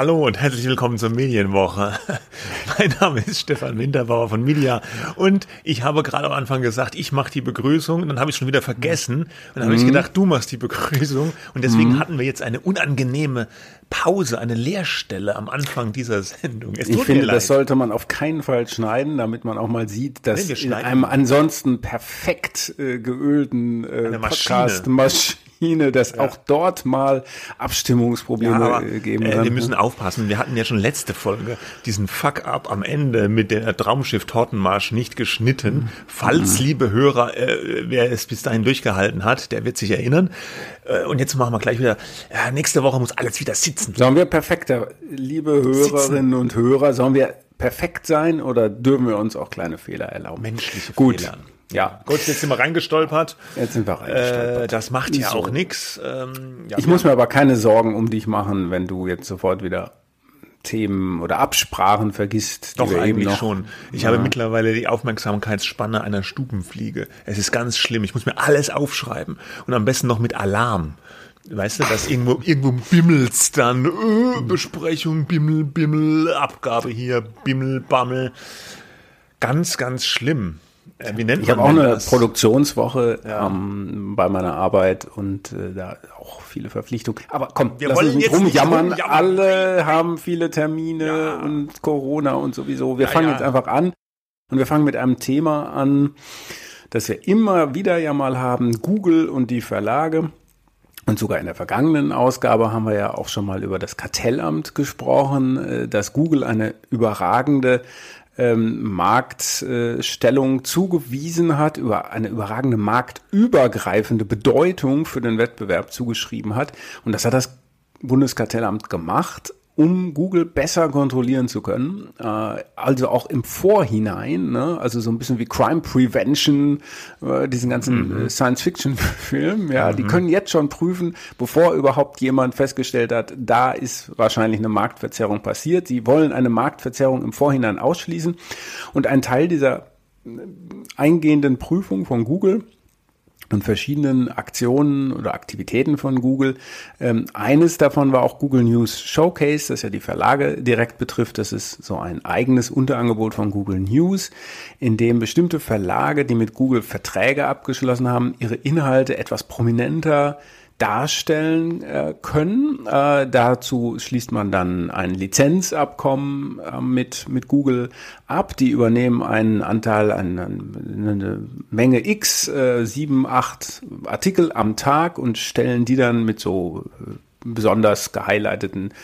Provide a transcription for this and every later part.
Hallo und herzlich willkommen zur Medienwoche. Mein Name ist Stefan Winterbauer von Media und ich habe gerade am Anfang gesagt, ich mache die Begrüßung und dann habe ich schon wieder vergessen und dann habe ich Mhm. gedacht, du machst die Begrüßung und deswegen hatten wir jetzt eine unangenehme Pause, eine Leerstelle am Anfang dieser Sendung. Es Ich finde, das sollte man auf keinen Fall schneiden, damit man auch mal sieht, dass Nee, in einem ansonsten perfekt äh, geölten äh. Podcast-Maschine, dass auch dort mal Abstimmungsprobleme Ja, aber, äh, geben äh, kann. wir müssen aufpassen. Wir hatten ja schon letzte Folge diesen Fuck-up am Ende mit der Traumschiff Tortenmarsch nicht geschnitten. Falls, liebe Hörer, äh, wer es bis dahin durchgehalten hat, der wird sich erinnern. Äh, und jetzt machen wir gleich wieder, ja, nächste Woche muss alles wieder sitzen. Sollen wir perfekter, liebe Hörerinnen und Hörer, sollen wir perfekt sein oder dürfen wir uns auch kleine Fehler erlauben? Menschliche Gut. Fehler. Ja, Gut, jetzt sind wir reingestolpert. jetzt sind wir reingestolpert. Äh, das macht ja So. auch nichts. Ähm, ja, Ich muss mir aber keine Sorgen um dich machen, wenn du jetzt sofort wieder Themen oder Absprachen vergisst. Doch, eigentlich noch- schon. Ich habe mittlerweile die Aufmerksamkeitsspanne einer Stubenfliege. Es ist ganz schlimm. Ich muss mir alles aufschreiben. Und am besten noch mit Alarm. Weißt du, dass irgendwo, irgendwo bimmelt's dann. Äh, Besprechung, Bimmel, Bimmel, Abgabe hier, Bimmel, Bammel. Ganz, ganz schlimm. Äh, wie nennt Ich habe auch eine das? Produktionswoche ähm, bei meiner Arbeit und äh, da auch viele Verpflichtungen. Aber komm, Wir wollen uns jetzt nicht rumjammern. rumjammern. Alle haben viele Termine Ja. und Corona und sowieso. Wir Ja, fangen jetzt einfach an und wir fangen mit einem Thema an, das wir immer wieder ja mal haben, Google und die Verlage. Und sogar in der vergangenen Ausgabe haben wir ja auch schon mal über das Kartellamt gesprochen, äh, dass Google eine überragende ähm, Marktstellung zugewiesen hat, über eine überragende marktübergreifende Bedeutung für den Wettbewerb zugeschrieben hat. Und das hat das Bundeskartellamt gemacht, um Google besser kontrollieren zu können. Äh, also auch im Vorhinein, ne? also so ein bisschen wie Crime Prevention, äh, diesen ganzen äh, Science-Fiction-Film. Ja, die können jetzt schon prüfen, bevor überhaupt jemand festgestellt hat, da ist wahrscheinlich eine Marktverzerrung passiert. Sie wollen eine Marktverzerrung im Vorhinein ausschließen. Und ein Teil dieser eingehenden Prüfung von Google und verschiedenen Aktionen oder Aktivitäten von Google. Ähm, eines davon war auch Google News Showcase, das ja die Verlage direkt betrifft. Das ist so ein eigenes Unterangebot von Google News, in dem bestimmte Verlage, die mit Google Verträge abgeschlossen haben, ihre Inhalte etwas prominenter darstellen äh, können. Äh, dazu schließt man dann ein Lizenzabkommen äh, mit, mit Google ab. Die übernehmen einen Anteil, eine, eine Menge X, äh, sieben, acht Artikel am Tag und stellen die dann mit so äh, besonders gehighlighteten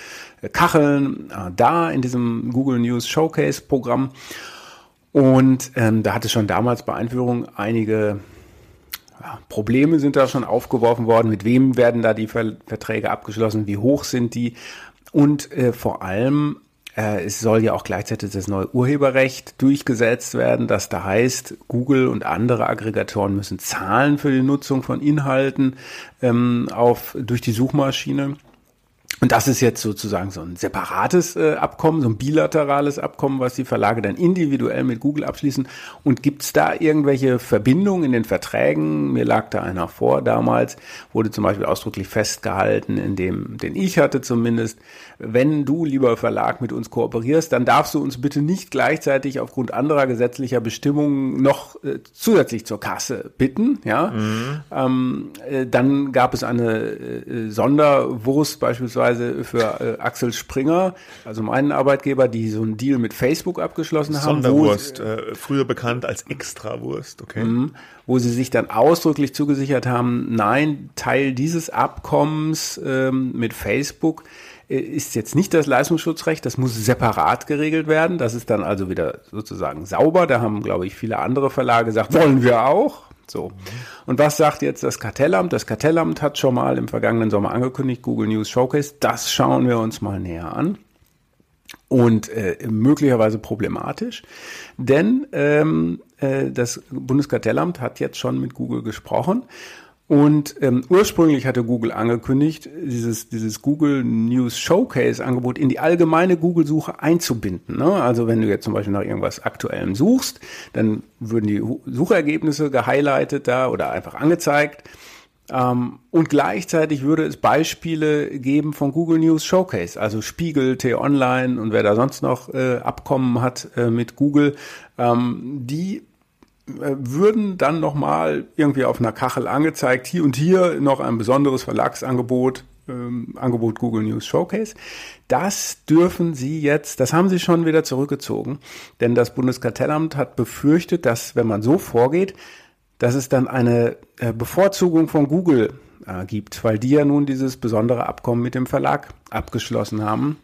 äh, Kacheln äh, da in diesem Google News Showcase Programm. Und ähm, da hatte schon damals bei Einführung einige ja, Probleme sind da schon aufgeworfen worden. Mit wem werden da die Ver Verträge abgeschlossen? Wie hoch sind die? Und äh, vor allem, äh, es soll ja auch gleichzeitig das neue Urheberrecht durchgesetzt werden, das da heißt, Google und andere Aggregatoren müssen zahlen für die Nutzung von Inhalten ähm, auf, durch die Suchmaschine. Und das ist jetzt sozusagen so ein separates äh, Abkommen, so ein bilaterales Abkommen, was die Verlage dann individuell mit Google abschließen. Und gibt es da irgendwelche Verbindungen in den Verträgen? Mir lag da einer vor damals, wurde zum Beispiel ausdrücklich festgehalten, in dem, den ich hatte zumindest, wenn du, lieber Verlag, mit uns kooperierst, dann darfst du uns bitte nicht gleichzeitig aufgrund anderer gesetzlicher Bestimmungen noch äh, zusätzlich zur Kasse bitten. Ja, ähm, äh, dann gab es eine äh, Sonderwurst beispielsweise für äh, Axel Springer, also meinen Arbeitgeber, die so einen Deal mit Facebook abgeschlossen haben, Sonderwurst, äh, früher bekannt als Extrawurst, okay. Mhm. wo sie sich dann ausdrücklich zugesichert haben, nein, Teil dieses Abkommens ähm, mit Facebook ist jetzt nicht das Leistungsschutzrecht, das muss separat geregelt werden. Das ist dann also wieder sozusagen sauber. Da haben, glaube ich, viele andere Verlage gesagt, wollen wir auch. So. Und was sagt jetzt das Kartellamt? Das Kartellamt hat schon mal im vergangenen Sommer angekündigt, Google News Showcase. Das schauen wir uns mal näher an. Und äh, möglicherweise problematisch, denn ähm, äh, das Bundeskartellamt hat jetzt schon mit Google gesprochen und ähm, ursprünglich hatte Google angekündigt, dieses, dieses Google News Showcase Angebot in die allgemeine Google-Suche einzubinden. Ne? Also wenn du jetzt zum Beispiel nach irgendwas Aktuellem suchst, dann würden die Suchergebnisse gehighlightet da oder einfach angezeigt. Ähm, und gleichzeitig würde es Beispiele geben von Google News Showcase, also Spiegel, T-Online und wer da sonst noch äh, Abkommen hat äh, mit Google, ähm, die würden dann nochmal irgendwie auf einer Kachel angezeigt, hier und hier noch ein besonderes Verlagsangebot, ähm, Angebot Google News Showcase. Das dürfen Sie jetzt, das haben Sie schon wieder zurückgezogen, denn das Bundeskartellamt hat befürchtet, dass wenn man so vorgeht, dass es dann eine äh, Bevorzugung von Google äh, gibt, weil die ja nun dieses besondere Abkommen mit dem Verlag abgeschlossen haben.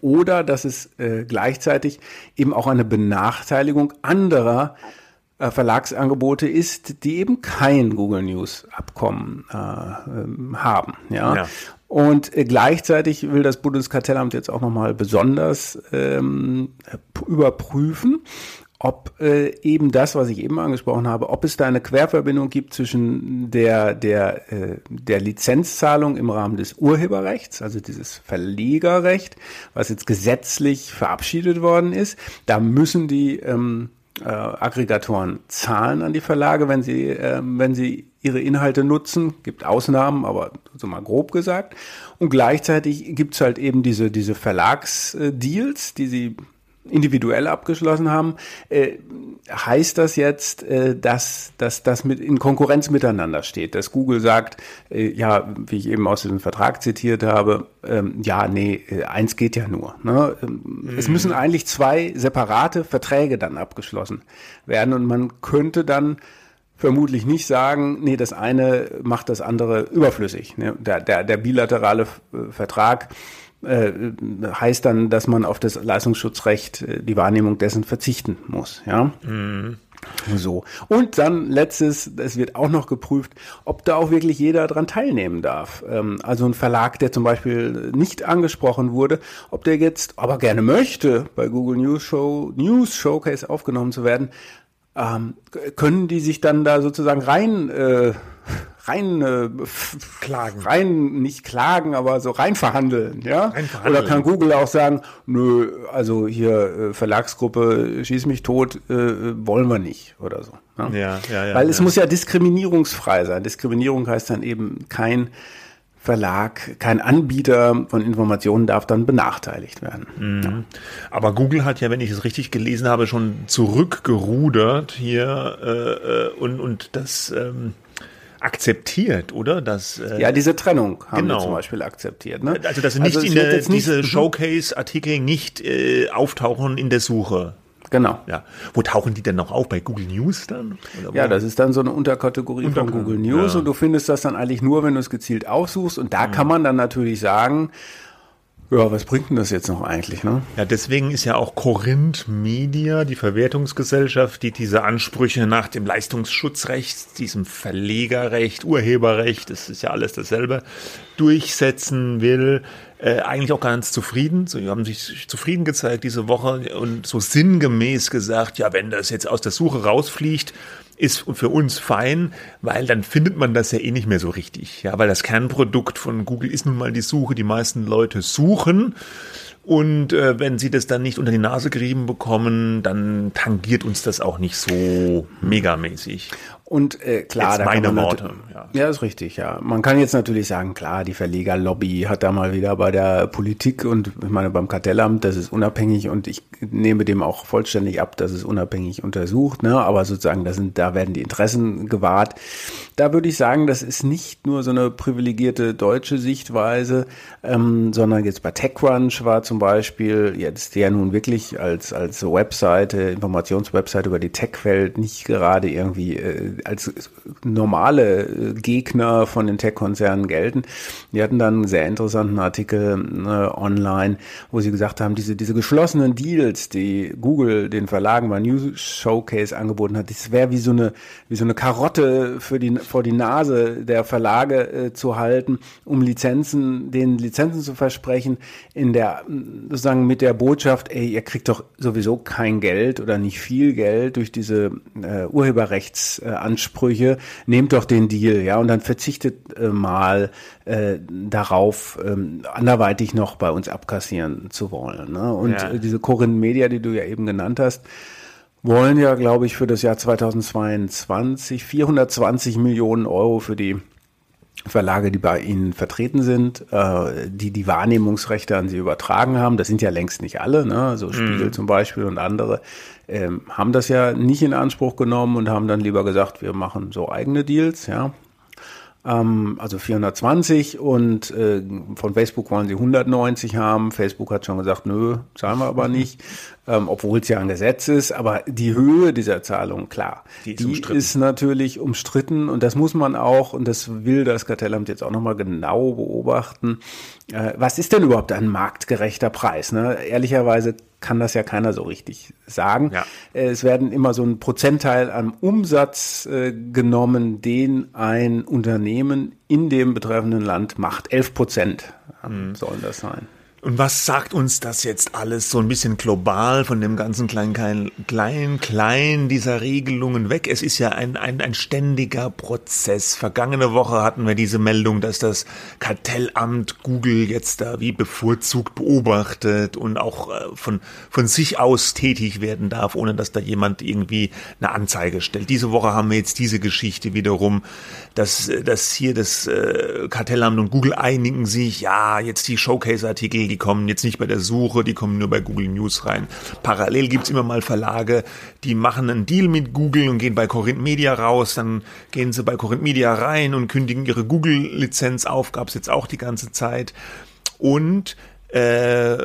Oder dass es äh, gleichzeitig eben auch eine Benachteiligung anderer äh, Verlagsangebote ist, die eben kein Google News Abkommen äh, ähm, haben. Ja. ja. Und äh, gleichzeitig will das Bundeskartellamt jetzt auch nochmal besonders ähm, überprüfen, ob äh, eben das, was ich eben angesprochen habe, ob es da eine Querverbindung gibt zwischen der, der, äh, der Lizenzzahlung im Rahmen des Urheberrechts, also dieses Verlegerrecht, was jetzt gesetzlich verabschiedet worden ist. Da müssen die ähm, äh, Aggregatoren zahlen an die Verlage, wenn sie, äh, wenn sie ihre Inhalte nutzen. Gibt Ausnahmen, aber so mal grob gesagt. Und gleichzeitig gibt's halt eben diese, diese Verlagsdeals, die sie individuell abgeschlossen haben, äh, heißt das jetzt, äh, dass, dass das mit in Konkurrenz miteinander steht, dass Google sagt, äh, ja, wie ich eben aus diesem Vertrag zitiert habe, ähm, ja, nee, äh, eins geht ja nur. Ne? Mhm. Es müssen eigentlich zwei separate Verträge dann abgeschlossen werden und man könnte dann vermutlich nicht sagen, nee, das eine macht das andere überflüssig. Ne? Der, der, der bilaterale äh, Vertrag äh, heißt dann, dass man auf das Leistungsschutzrecht, äh, die Wahrnehmung dessen verzichten muss. Ja. Mhm. So. Und dann letztes, es wird auch noch geprüft, ob da auch wirklich jeder dran teilnehmen darf. Ähm, also ein Verlag, der zum Beispiel nicht angesprochen wurde, ob der jetzt aber gerne möchte, bei Google News Show, News Showcase aufgenommen zu werden, ähm, können die sich dann da sozusagen rein äh, rein äh, klagen, rein nicht klagen, aber so rein verhandeln, ja? Rein verhandeln. Oder kann Google auch sagen, nö, also hier äh, Verlagsgruppe schieß mich tot, äh, wollen wir nicht oder so. Ja, ja, ja. ja Weil es ja. muss ja diskriminierungsfrei sein. Diskriminierung heißt dann eben kein Verlag, kein Anbieter von Informationen darf dann benachteiligt werden. Mhm. Ja. Aber Google hat ja, wenn ich es richtig gelesen habe, schon zurückgerudert hier äh, äh und, und das ähm, akzeptiert, oder? Das, äh, ja, diese Trennung haben genau. wir zum Beispiel akzeptiert. Ne? Also, dass nicht also in der, diese. Showcase-Artikel nicht äh, auftauchen in der Suche. Genau. Ja. Wo tauchen die denn noch auf? Bei Google News dann? ja, das ist dann so eine Unterkategorie Unterka von Google News ja. und du findest das dann eigentlich nur, wenn du es gezielt aufsuchst. Und da mhm. kann man dann natürlich sagen, ja, was bringt denn das jetzt noch eigentlich? Ne? Ja, deswegen ist ja auch Corinth Media, die Verwertungsgesellschaft, die diese Ansprüche nach dem Leistungsschutzrecht, diesem Verlegerrecht, Urheberrecht, das ist ja alles dasselbe, durchsetzen will, äh, eigentlich auch ganz zufrieden. So, die haben sich zufrieden gezeigt diese Woche und so sinngemäß gesagt, ja, wenn das jetzt aus der Suche rausfliegt, ist für uns fein, weil dann findet man das ja eh nicht mehr so richtig. Ja, weil das Kernprodukt von Google ist nun mal die Suche. Die meisten Leute suchen. Und äh, wenn sie das dann nicht unter die Nase gerieben bekommen, dann tangiert uns das auch nicht so megamäßig. Und äh, klar, jetzt da meine Worte. Ja. ja, ist richtig, ja. Man kann jetzt natürlich sagen, klar, die Verlegerlobby hat da mal wieder bei der Politik und ich meine beim Kartellamt, das ist unabhängig und ich nehme dem auch vollständig ab, dass es unabhängig untersucht, ne? Aber sozusagen, da sind, da werden die Interessen gewahrt. Da würde ich sagen, das ist nicht nur so eine privilegierte deutsche Sichtweise, ähm, sondern jetzt bei TechCrunch war zum Beispiel jetzt ja nun wirklich als als Webseite, Informationswebseite über die Tech-Welt nicht gerade irgendwie äh, als normale äh, Gegner von den Tech-Konzernen gelten. Die hatten dann einen sehr interessanten Artikel äh, online, wo sie gesagt haben, diese, diese geschlossenen Deals, die Google den Verlagen bei News Showcase angeboten hat, das wäre wie so eine, wie so eine Karotte für die, vor die Nase der Verlage äh, zu halten, um Lizenzen, den Lizenzen zu versprechen, in der, sozusagen mit der Botschaft, ey, ihr kriegt doch sowieso kein Geld oder nicht viel Geld durch diese äh, Urheberrechts äh, Ansprüche, nehmt doch den Deal, ja, und dann verzichtet äh, mal äh, darauf, ähm, anderweitig noch bei uns abkassieren zu wollen. Ne? Und ja. diese Corinne Media, die du ja eben genannt hast, wollen ja, glaube ich, für das Jahr 2022 420 Millionen Euro für die Verlage, die bei ihnen vertreten sind, äh, die die Wahrnehmungsrechte an sie übertragen haben. Das sind ja längst nicht alle, ne? so Spiegel mm. zum Beispiel und andere, ähm, haben das ja nicht in Anspruch genommen und haben dann lieber gesagt, wir machen so eigene Deals, ja ähm, also 420 und äh, von Facebook wollen sie 190 haben. Facebook hat schon gesagt, nö, zahlen wir aber nicht, ähm, obwohl es ja ein Gesetz ist. Aber die Höhe dieser Zahlung, klar, die, ist, die ist, natürlich umstritten und das muss man auch, und das will das Kartellamt jetzt auch nochmal genau beobachten. Äh, was ist denn überhaupt ein marktgerechter Preis? Ne? Ehrlicherweise kann das ja keiner so richtig sagen. Ja. Äh, es werden immer so ein Prozentteil am Umsatz äh, genommen, den ein Unternehmen in dem betreffenden Land macht. 11 Prozent mhm. sollen das sein. Und was sagt uns das jetzt alles so ein bisschen global von dem ganzen kleinen, klein, klein, klein dieser Regelungen weg? Es ist ja ein, ein, ein ständiger Prozess. Vergangene Woche hatten wir diese Meldung, dass das Kartellamt Google jetzt da wie bevorzugt beobachtet und auch äh, von, von sich aus tätig werden darf, ohne dass da jemand irgendwie eine Anzeige stellt. Diese Woche haben wir jetzt diese Geschichte wiederum, dass, dass hier das äh, Kartellamt und Google einigen sich, ja, jetzt die Showcase-Artikel die kommen jetzt nicht bei der Suche, die kommen nur bei Google News rein. Parallel gibt's immer mal Verlage, die machen einen Deal mit Google und gehen bei Corinth Media raus, dann gehen sie bei Corinth Media rein und kündigen ihre Google-Lizenz auf, gab's jetzt auch die ganze Zeit. Und äh,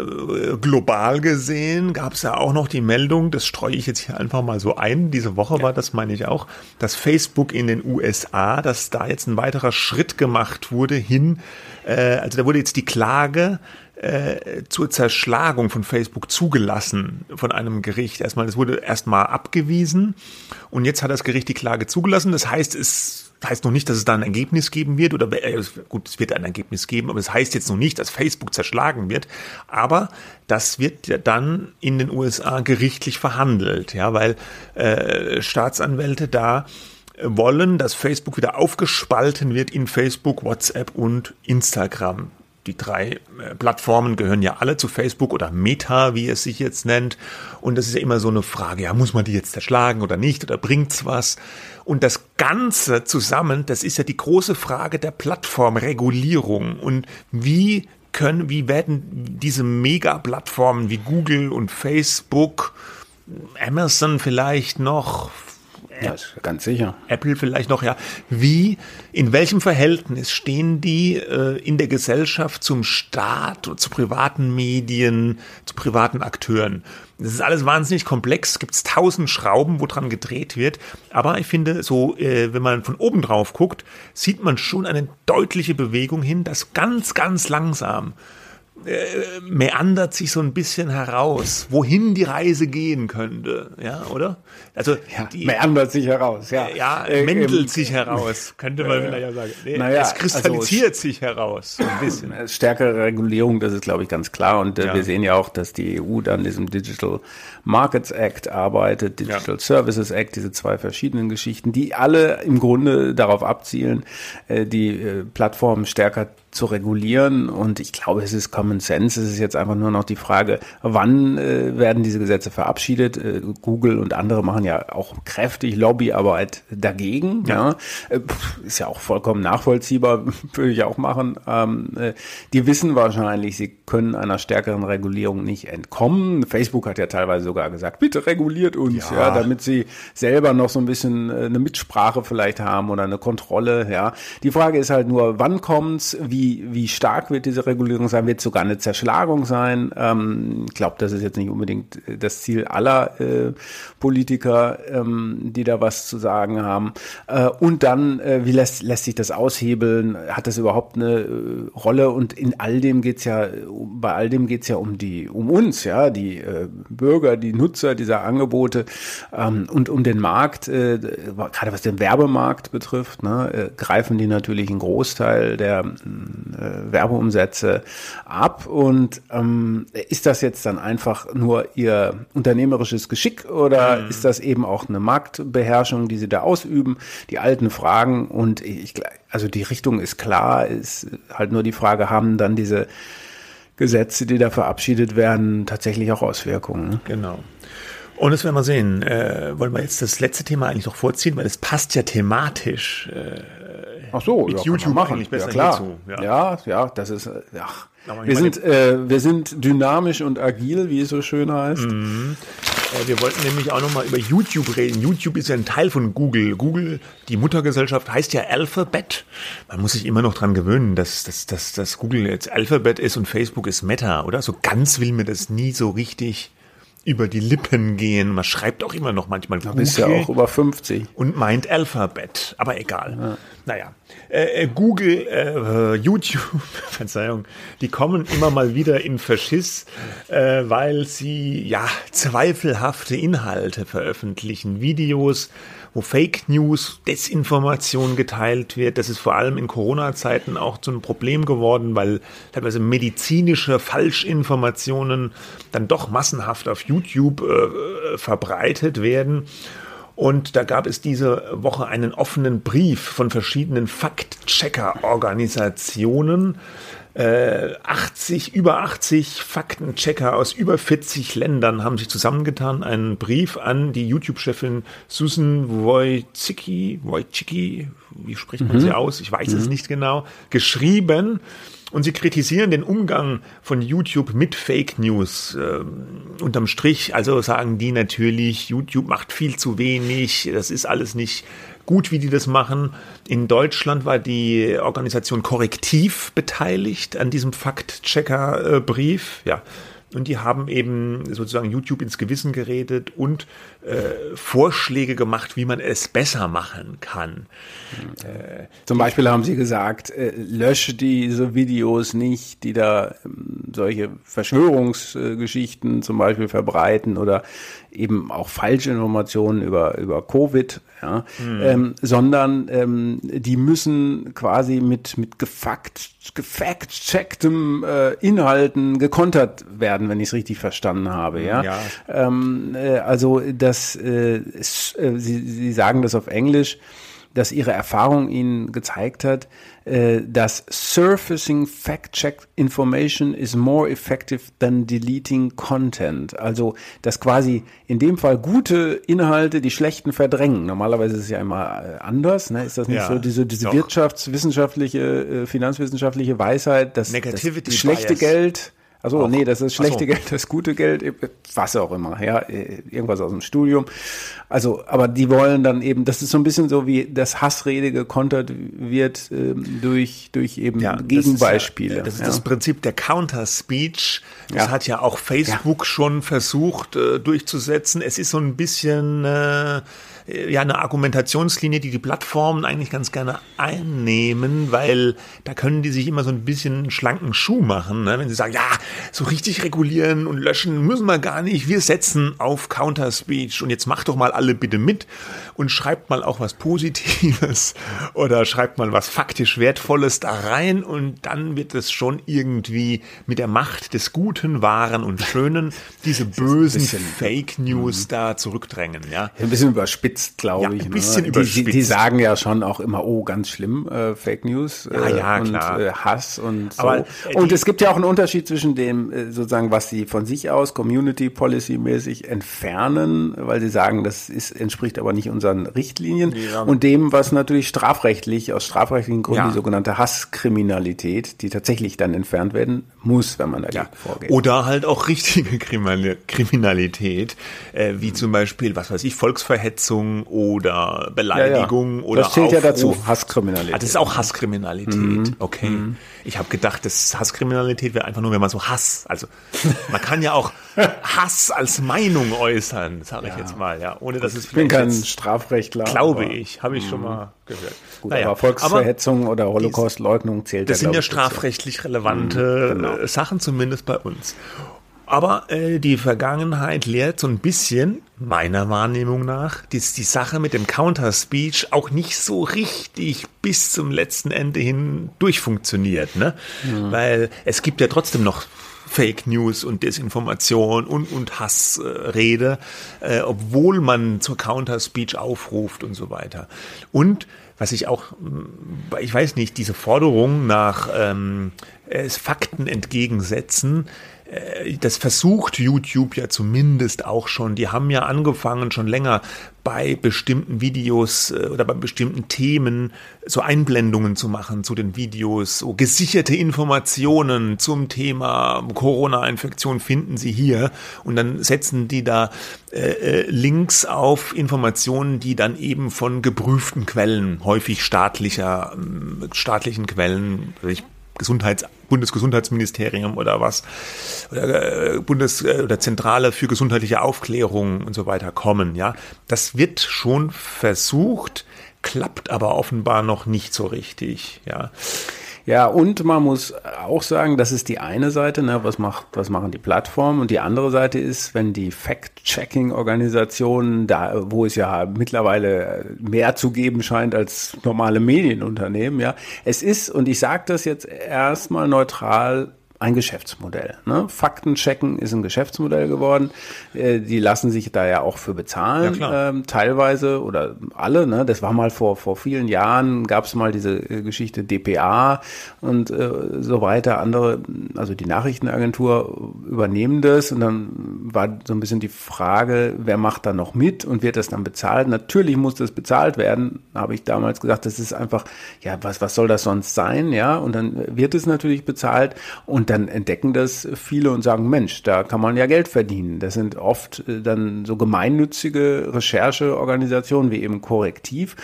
global gesehen gab es ja auch noch die Meldung, das streue ich jetzt hier einfach mal so ein, diese Woche war das, meine ich auch, dass Facebook in den USA, dass da jetzt ein weiterer Schritt gemacht wurde hin, äh, also da wurde jetzt die Klage äh, zur Zerschlagung von Facebook zugelassen von einem Gericht. Erstmal, das wurde erstmal abgewiesen und jetzt hat das Gericht die Klage zugelassen. Das heißt, es heißt noch nicht, dass es da ein Ergebnis geben wird oder äh, gut, es wird ein Ergebnis geben, aber es heißt jetzt noch nicht, dass Facebook zerschlagen wird. Aber das wird ja dann in den USA gerichtlich verhandelt, ja, weil äh, Staatsanwälte da wollen, dass Facebook wieder aufgespalten wird in Facebook, WhatsApp und Instagram die drei äh, Plattformen gehören ja alle zu Facebook oder Meta, wie es sich jetzt nennt. Und das ist ja immer so eine Frage, ja, muss man die jetzt zerschlagen oder nicht oder bringt's was? Und das Ganze zusammen, das ist ja die große Frage der Plattformregulierung und wie können, wie werden diese Mega-Plattformen wie Google und Facebook, Amazon vielleicht noch, ja, ganz sicher. Apple vielleicht noch, ja. Wie, in welchem Verhältnis stehen die äh, in der Gesellschaft zum Staat, zu privaten Medien, zu privaten Akteuren? Das ist alles wahnsinnig komplex. Es gibt tausend Schrauben, wo dran gedreht wird. Aber ich finde, so, äh, wenn man von oben drauf guckt, sieht man schon eine deutliche Bewegung hin, dass ganz, ganz langsam äh, meandert sich so ein bisschen heraus, wohin die Reise gehen könnte, ja, oder? Also ja, die, meandert sich heraus, ja. Ja, äh, mändelt ähm, sich heraus, könnte man äh, vielleicht auch sagen. Nee, naja, es kristallisiert also, sich heraus, so ein bisschen. Stärkere Regulierung, das ist, glaube ich, ganz klar. Und äh, ja. wir sehen ja auch, dass die EU dann diesem Digital Markets Act arbeitet, Digital ja. Services Act, diese zwei verschiedenen Geschichten, die alle im Grunde darauf abzielen, äh, die äh, Plattformen stärker zu regulieren. Und ich glaube, es ist Common Sense. Es ist jetzt einfach nur noch die Frage, wann äh, werden diese Gesetze verabschiedet? Äh, Google und andere machen ja auch kräftig Lobbyarbeit dagegen. Ja. ja. Äh, ist ja auch vollkommen nachvollziehbar, würde ich auch machen. Ähm, äh, die wissen wahrscheinlich, sie können einer stärkeren Regulierung nicht entkommen. Facebook hat ja teilweise sogar gesagt, bitte reguliert uns, ja, ja damit sie selber noch so ein bisschen äh, eine Mitsprache vielleicht haben oder eine Kontrolle. Ja. Die Frage ist halt nur, wann kommt's? Wie wie, wie stark wird diese Regulierung sein? Wird es sogar eine Zerschlagung sein? Ähm, ich glaube, das ist jetzt nicht unbedingt äh, das Ziel aller äh, Politiker, ähm, die da was zu sagen haben. Äh, und dann, äh, wie lässt, lässt sich das aushebeln? Hat das überhaupt eine äh, Rolle? Und in all dem geht's ja, bei all dem geht's ja um die, um uns, ja, die äh, Bürger, die Nutzer dieser Angebote ähm, und um den Markt, gerade was den Werbemarkt betrifft, ne, greifen die natürlich einen Großteil der äh, Werbeumsätze ab. Und ähm, ist das jetzt dann einfach nur ihr unternehmerisches Geschick oder mhm. ist das eben auch eine Marktbeherrschung, die sie da ausüben? Die alten Fragen und ich, also die Richtung ist klar, ist halt nur die Frage, haben dann diese Gesetze, die da verabschiedet werden, tatsächlich auch Auswirkungen? Genau. Und das werden wir sehen. Äh, wollen wir jetzt das letzte Thema eigentlich noch vorziehen, weil es passt ja thematisch äh, Ach so, mit ja, YouTube machen. eigentlich besser ja, klar. hierzu, Ja. ja. ja, das ist, äh, ja. Ich Wir sind, äh, wir sind dynamisch und agil, wie es so schön heißt. Äh, Wir wollten nämlich auch nochmal über YouTube reden. YouTube ist ja ein Teil von Google. Google, die Muttergesellschaft, heißt ja Alphabet. Man muss sich immer noch dran gewöhnen, dass, dass, dass, dass Google jetzt Alphabet ist und Facebook ist Meta, oder? So ganz will mir das nie so richtig über die Lippen gehen. Man schreibt auch immer noch manchmal Du bist ja auch über 50. und meint Alphabet, aber egal. Naja, äh, äh, Google, äh, YouTube, Verzeihung, die kommen immer mal wieder in Verschiss, äh, weil sie ja zweifelhafte Inhalte veröffentlichen, Videos, wo Fake News, Desinformation geteilt wird. Das ist vor allem in Corona-Zeiten auch zu einem Problem geworden, weil teilweise medizinische Falschinformationen dann doch massenhaft auf YouTube äh, verbreitet werden. Und da gab es diese Woche einen offenen Brief von verschiedenen Faktchecker-Organisationen. Äh, 80, über 80 Faktenchecker aus über 40 Ländern haben sich zusammengetan, einen Brief an die YouTube-Chefin Susan Wojcicki, Wojcicki, wie spricht man sie aus? Ich weiß es nicht genau, geschrieben. Und sie kritisieren den Umgang von YouTube mit Fake News. Ähm, unterm Strich, also sagen die natürlich, YouTube macht viel zu wenig, das ist alles nicht gut, wie die das machen. In Deutschland war die Organisation Korrektiv beteiligt an diesem Faktchecker-Brief. Ja. Und die haben eben sozusagen YouTube ins Gewissen geredet und äh, Vorschläge gemacht, wie man es besser machen kann. Zum Beispiel haben sie gesagt, äh, lösche diese Videos nicht, die da ähm, solche Verschwörungsgeschichten zum Beispiel verbreiten oder eben auch Falschinformationen über, über Covid, ja, ähm, sondern ähm, die müssen quasi mit, mit gefact-checktem äh, Inhalten gekontert werden, wenn ich es richtig verstanden habe, ja. Ja. Ähm, äh, also das, äh, ist, äh, sie, sie sagen das auf Englisch, dass ihre Erfahrung ihnen gezeigt hat, äh, dass surfacing fact-check information is more effective than deleting content. Also, dass quasi in dem Fall gute Inhalte die schlechten verdrängen. Normalerweise ist es ja immer äh, anders. Ne? Ist das nicht Ja, so diese, diese doch. wirtschaftswissenschaftliche, äh, finanzwissenschaftliche Weisheit, dass Negativity das schlechte bias. Geld also nee, das ist schlechte so. Geld, das gute Geld, was auch immer, ja, irgendwas aus dem Studium. Also, aber die wollen dann eben, das ist so ein bisschen so wie das Hassrede gekontert wird ähm, durch durch eben Ja, das Gegenbeispiele. Ist ja, das ist ja. das Prinzip der Counter-Speech. Das Ja. hat ja auch Facebook schon versucht äh, durchzusetzen. Es ist so ein bisschen äh, ja eine Argumentationslinie, die die Plattformen eigentlich ganz gerne einnehmen, weil da können die sich immer so ein bisschen einen schlanken Schuh machen, ne? wenn sie sagen, ja, so richtig regulieren und löschen müssen wir gar nicht. Wir setzen auf Counter-Speech und jetzt macht doch mal alle bitte mit und schreibt mal auch was Positives oder schreibt mal was faktisch Wertvolles da rein und dann wird es schon irgendwie mit der Macht des Guten, Wahren und Schönen diese bösen Fake News da zurückdrängen, ja. Ein bisschen überspitzt, glaube Ja, ich. ein bisschen ne? Die, die, die überspitzt. sagen ja schon auch immer, oh, ganz schlimm, äh, Fake News Ja, äh, ja, und klar. Äh, Hass und so. Aber, äh, und es gibt ja auch einen Unterschied zwischen dem, äh, sozusagen, was sie von sich aus Community Policy mäßig entfernen, weil sie sagen, das ist, entspricht aber nicht unseren Richtlinien, Ja. und dem, was natürlich strafrechtlich, aus strafrechtlichen Gründen Ja. die sogenannte Hasskriminalität, die tatsächlich dann entfernt werden muss, wenn man dagegen vorgeht. Oder halt auch richtige Kriminal- Kriminalität, äh, wie zum Beispiel, was weiß ich, Volksverhetzung oder Beleidigung oder Das zählt ja Aufruf. dazu, Hasskriminalität. Mhm. Ah, das ist auch Hasskriminalität. Okay. Ich habe gedacht, das Hasskriminalität wäre einfach nur, wenn man so Hass, also man kann ja auch Hass als Meinung äußern, sage ich jetzt mal, ja, ohne dass es ich bin vielleicht kein jetzt, Strafrechtler. glaube ich, habe ich schon mal gehört. Gut, Naja, aber Volksverhetzung oder Holocaustleugnung zählt Das ja, sind ja strafrechtlich relevante Mhm, genau. Sachen, zumindest bei uns. Aber äh, die Vergangenheit lehrt so ein bisschen, meiner Wahrnehmung nach, dass die Sache mit dem Counter-Speech auch nicht so richtig bis zum letzten Ende hin durchfunktioniert. Ne? Weil es gibt ja trotzdem noch Fake News und Desinformation und, und Hassrede, äh, obwohl man zur Counter-Speech aufruft und so weiter. Und was ich auch, mh, ich weiß nicht, diese Forderung nach ähm, Fakten entgegensetzen, das versucht YouTube ja zumindest auch schon. Die haben ja angefangen schon länger bei bestimmten Videos äh, oder bei bestimmten Themen so Einblendungen zu machen zu den Videos, so gesicherte Informationen zum Thema Corona-Infektion finden Sie hier und dann setzen die da äh, äh Links auf Informationen, die dann eben von geprüften Quellen, häufig staatlicher, ähm, staatlichen Quellen, ich Gesundheits Bundesgesundheitsministerium oder was oder äh, Bundes äh, oder Zentrale für gesundheitliche Aufklärung und so weiter kommen. Ja, das wird schon versucht, klappt aber offenbar noch nicht so richtig. Ja. Ja, und man muss auch sagen, das ist die eine Seite, ne, was macht, was machen die Plattformen? Und die andere Seite ist, wenn die Fact-Checking-Organisationen, da, wo es ja mittlerweile mehr zu geben scheint als normale Medienunternehmen, ja, es ist, und ich sage das jetzt erstmal neutral, ein Geschäftsmodell. Ne? Fakten checken ist ein Geschäftsmodell geworden. Äh, die lassen sich da ja auch für bezahlen, ja, ähm, teilweise oder alle. Ne? Das war mal vor, vor vielen Jahren, gab es mal diese äh, Geschichte DPA und äh, so weiter. Andere, also die Nachrichtenagentur übernehmen das und dann war so ein bisschen die Frage, wer macht da noch mit und wird das dann bezahlt? Natürlich muss das bezahlt werden, habe ich damals gesagt. Das ist einfach, ja, was, was soll das sonst sein? Ja, und dann wird es natürlich bezahlt und und dann entdecken das viele und sagen, Mensch, da kann man ja Geld verdienen. Das sind oft äh, dann so gemeinnützige Rechercheorganisationen wie eben Korrektiv,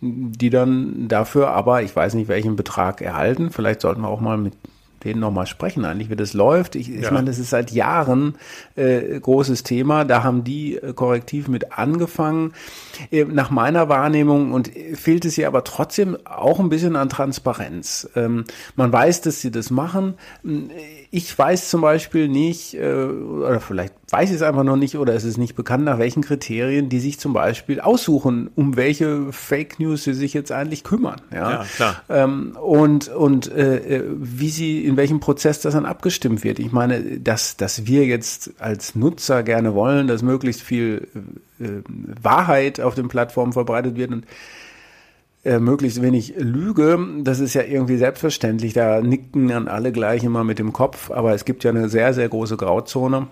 die dann dafür aber, ich weiß nicht, welchen Betrag erhalten. Vielleicht sollten wir auch mal mit denen nochmal sprechen, eigentlich, wie das läuft. Ich, ja. ich meine, das ist seit Jahren äh, großes Thema. Da haben die äh, korrektiv mit angefangen. Äh, nach meiner Wahrnehmung und fehlt es hier aber trotzdem auch ein bisschen an Transparenz. Ähm, man weiß, dass sie das machen. Ich weiß zum Beispiel nicht, äh, oder vielleicht weiß ich es einfach noch nicht, oder es ist nicht bekannt, nach welchen Kriterien die sich zum Beispiel aussuchen, um welche Fake News sie sich jetzt eigentlich kümmern. Ja, ja klar. Ähm, und und äh, wie sie, in welchem Prozess das dann abgestimmt wird. Ich meine, dass, dass wir jetzt als Nutzer gerne wollen, dass möglichst viel äh, Wahrheit auf den Plattformen verbreitet wird und äh, möglichst wenig Lüge. Das ist ja irgendwie selbstverständlich. Da nicken dann alle gleich immer mit dem Kopf. Aber es gibt ja eine sehr, sehr große Grauzone.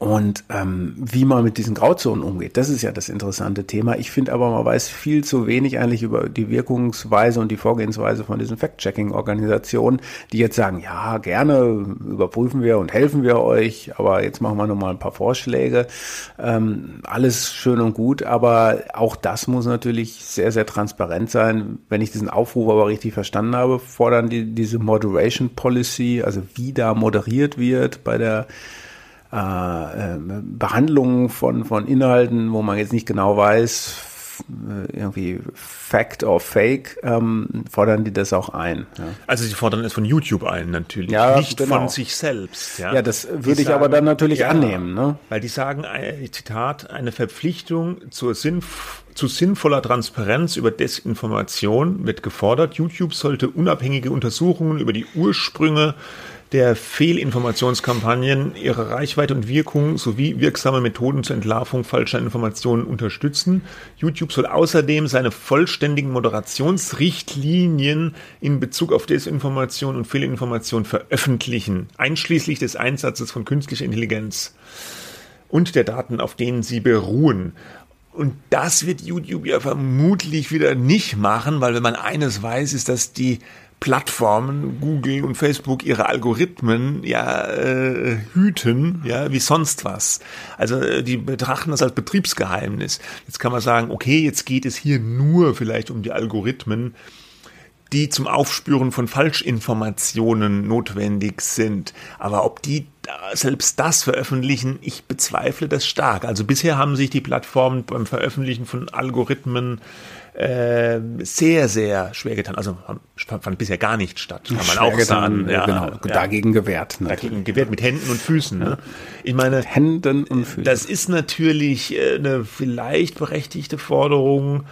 Und ähm, wie man mit diesen Grauzonen umgeht, das ist ja das interessante Thema. Ich finde aber, man weiß viel zu wenig eigentlich über die Wirkungsweise und die Vorgehensweise von diesen Fact-Checking-Organisationen, die jetzt sagen, ja, gerne überprüfen wir und helfen wir euch, aber jetzt machen wir nochmal ein paar Vorschläge. Ähm, alles schön und gut, aber auch das muss natürlich sehr, sehr transparent sein. Wenn ich diesen Aufruf aber richtig verstanden habe, fordern die diese Moderation Policy, also wie da moderiert wird bei der äh, Behandlungen von, von Inhalten, wo man jetzt nicht genau weiß, äh, irgendwie Fact or Fake, ähm, fordern die das auch ein. Ja. Also sie fordern es von YouTube ein natürlich, ja, nicht genau. von sich selbst. Ja, ja das würde ich sagen, aber dann natürlich annehmen. Ne? Weil die sagen, äh, Zitat, eine Verpflichtung zur Sinnf zu sinnvoller Transparenz über Desinformation wird gefordert. YouTube sollte unabhängige Untersuchungen über die Ursprünge der Fehlinformationskampagnen ihre Reichweite und Wirkung sowie wirksame Methoden zur Entlarvung falscher Informationen unterstützen. YouTube soll außerdem seine vollständigen Moderationsrichtlinien in Bezug auf Desinformation und Fehlinformation veröffentlichen, einschließlich des Einsatzes von künstlicher Intelligenz und der Daten, auf denen sie beruhen. Und das wird YouTube ja vermutlich wieder nicht machen, weil wenn man eines weiß, ist, dass die Plattformen, Google und Facebook, ihre Algorithmen ja äh, hüten, ja, wie sonst was. Also äh, die betrachten das als Betriebsgeheimnis. Jetzt kann man sagen, okay, jetzt geht es hier nur vielleicht um die Algorithmen, die zum Aufspüren von Falschinformationen notwendig sind. Aber ob die selbst das veröffentlichen, ich bezweifle das stark. Also bisher haben sich die Plattformen beim Veröffentlichen von Algorithmen äh, sehr, sehr schwer getan. Also fand bisher gar nicht statt, kann man schwer auch sagen. Ja, genau, ja. dagegen gewehrt. Natürlich. Dagegen gewehrt mit Händen und Füßen. Ne? Ich meine, Händen und Füßen. Das ist natürlich äh, eine vielleicht berechtigte Forderung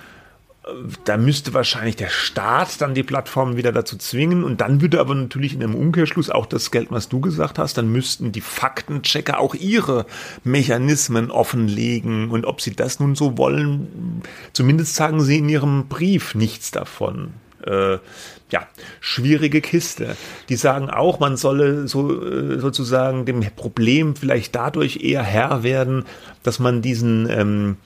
da müsste wahrscheinlich der Staat dann die Plattformen wieder dazu zwingen und dann würde aber natürlich in einem Umkehrschluss auch das Geld, was du gesagt hast, dann müssten die Faktenchecker auch ihre Mechanismen offenlegen und ob sie das nun so wollen, zumindest sagen sie in ihrem Brief nichts davon. äh, ja, schwierige Kiste. Die sagen auch, man solle so äh, sozusagen dem Problem vielleicht dadurch eher Herr werden, dass man diesen ähm,